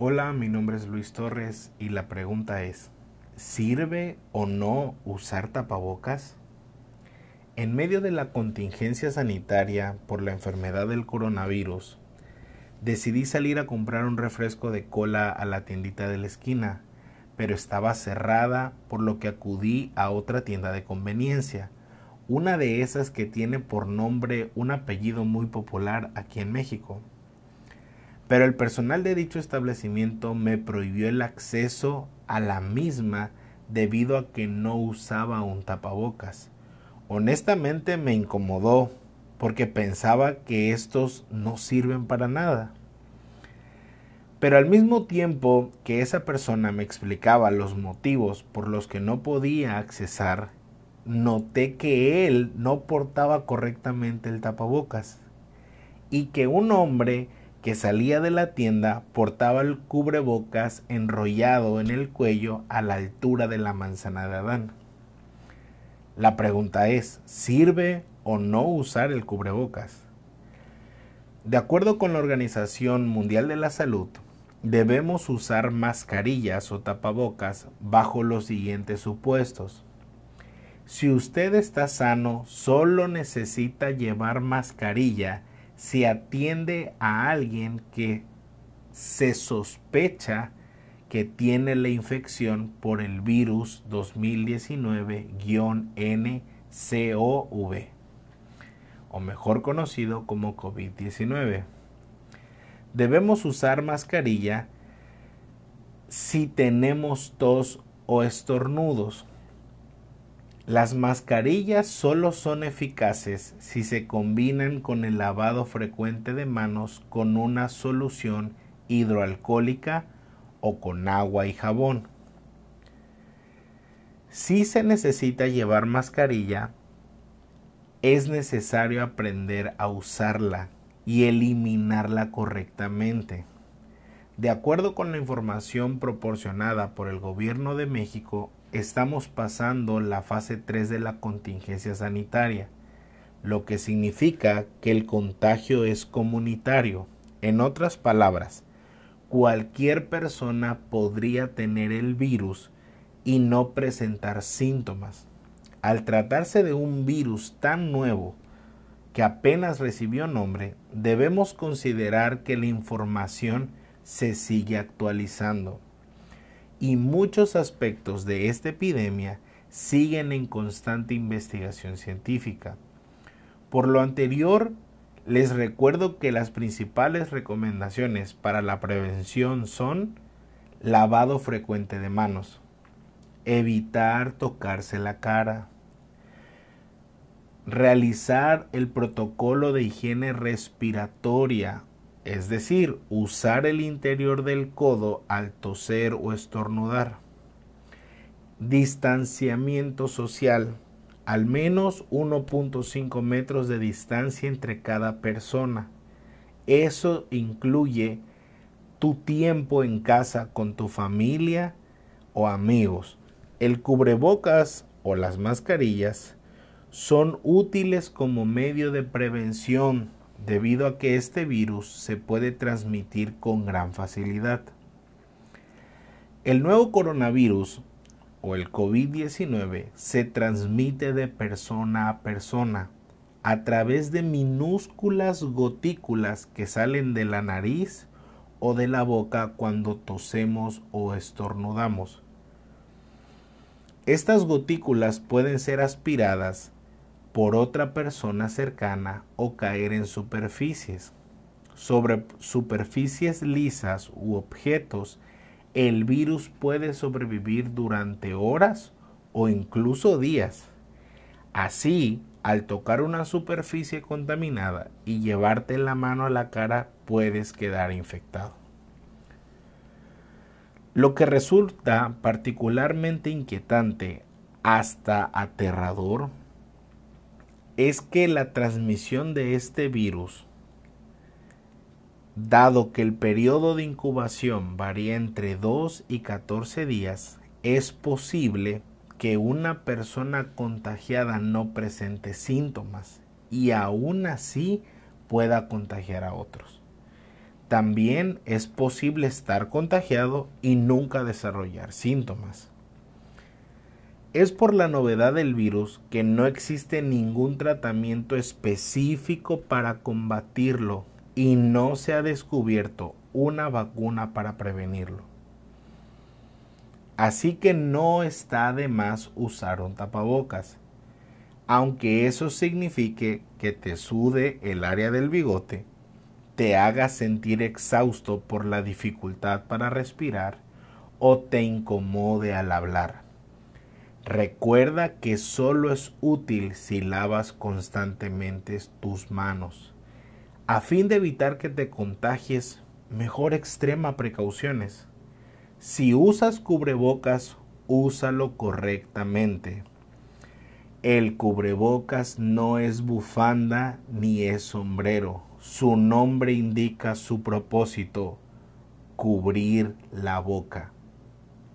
Hola, mi nombre es Luis Torres y la pregunta es, ¿sirve o no usar tapabocas? En medio de la contingencia sanitaria por la enfermedad del coronavirus, decidí salir a comprar un refresco de cola a la tiendita de la esquina, pero estaba cerrada por lo que acudí a otra tienda de conveniencia, una de esas que tiene por nombre un apellido muy popular aquí en México pero el personal de dicho establecimiento me prohibió el acceso a la misma debido a que no usaba un tapabocas. Honestamente me incomodó porque pensaba que estos no sirven para nada. Pero al mismo tiempo que esa persona me explicaba los motivos por los que no podía accesar, noté que él no portaba correctamente el tapabocas y que un hombre que salía de la tienda portaba el cubrebocas enrollado en el cuello a la altura de la manzana de Adán. La pregunta es, ¿sirve o no usar el cubrebocas? De acuerdo con la Organización Mundial de la Salud, debemos usar mascarillas o tapabocas bajo los siguientes supuestos. Si usted está sano, solo necesita llevar mascarilla si atiende a alguien que se sospecha que tiene la infección por el virus 2019-NCOV, o mejor conocido como COVID-19. Debemos usar mascarilla si tenemos tos o estornudos las mascarillas solo son eficaces si se combinan con el lavado frecuente de manos con una solución hidroalcohólica o con agua y jabón. Si se necesita llevar mascarilla, es necesario aprender a usarla y eliminarla correctamente. De acuerdo con la información proporcionada por el Gobierno de México, estamos pasando la fase 3 de la contingencia sanitaria, lo que significa que el contagio es comunitario. En otras palabras, cualquier persona podría tener el virus y no presentar síntomas. Al tratarse de un virus tan nuevo que apenas recibió nombre, debemos considerar que la información se sigue actualizando y muchos aspectos de esta epidemia siguen en constante investigación científica. Por lo anterior, les recuerdo que las principales recomendaciones para la prevención son lavado frecuente de manos, evitar tocarse la cara, realizar el protocolo de higiene respiratoria es decir, usar el interior del codo al toser o estornudar. Distanciamiento social, al menos 1.5 metros de distancia entre cada persona. Eso incluye tu tiempo en casa con tu familia o amigos. El cubrebocas o las mascarillas son útiles como medio de prevención debido a que este virus se puede transmitir con gran facilidad. El nuevo coronavirus o el COVID-19 se transmite de persona a persona a través de minúsculas gotículas que salen de la nariz o de la boca cuando tosemos o estornudamos. Estas gotículas pueden ser aspiradas por otra persona cercana o caer en superficies. Sobre superficies lisas u objetos, el virus puede sobrevivir durante horas o incluso días. Así, al tocar una superficie contaminada y llevarte la mano a la cara, puedes quedar infectado. Lo que resulta particularmente inquietante hasta aterrador es que la transmisión de este virus, dado que el periodo de incubación varía entre 2 y 14 días, es posible que una persona contagiada no presente síntomas y aún así pueda contagiar a otros. también es posible estar contagiado y nunca desarrollar síntomas. Es por la novedad del virus que no existe ningún tratamiento específico para combatirlo y no se ha descubierto una vacuna para prevenirlo. Así que no está de más usar un tapabocas, aunque eso signifique que te sude el área del bigote te haga sentir exhausto por la dificultad para respirar o te incomode al hablar. Recuerda que solo es útil si lavas constantemente tus manos. A fin de evitar que te contagies, mejor extrema precauciones. Si usas cubrebocas, úsalo correctamente. El cubrebocas no es bufanda ni es sombrero su nombre indica su propósito, cubrir la boca.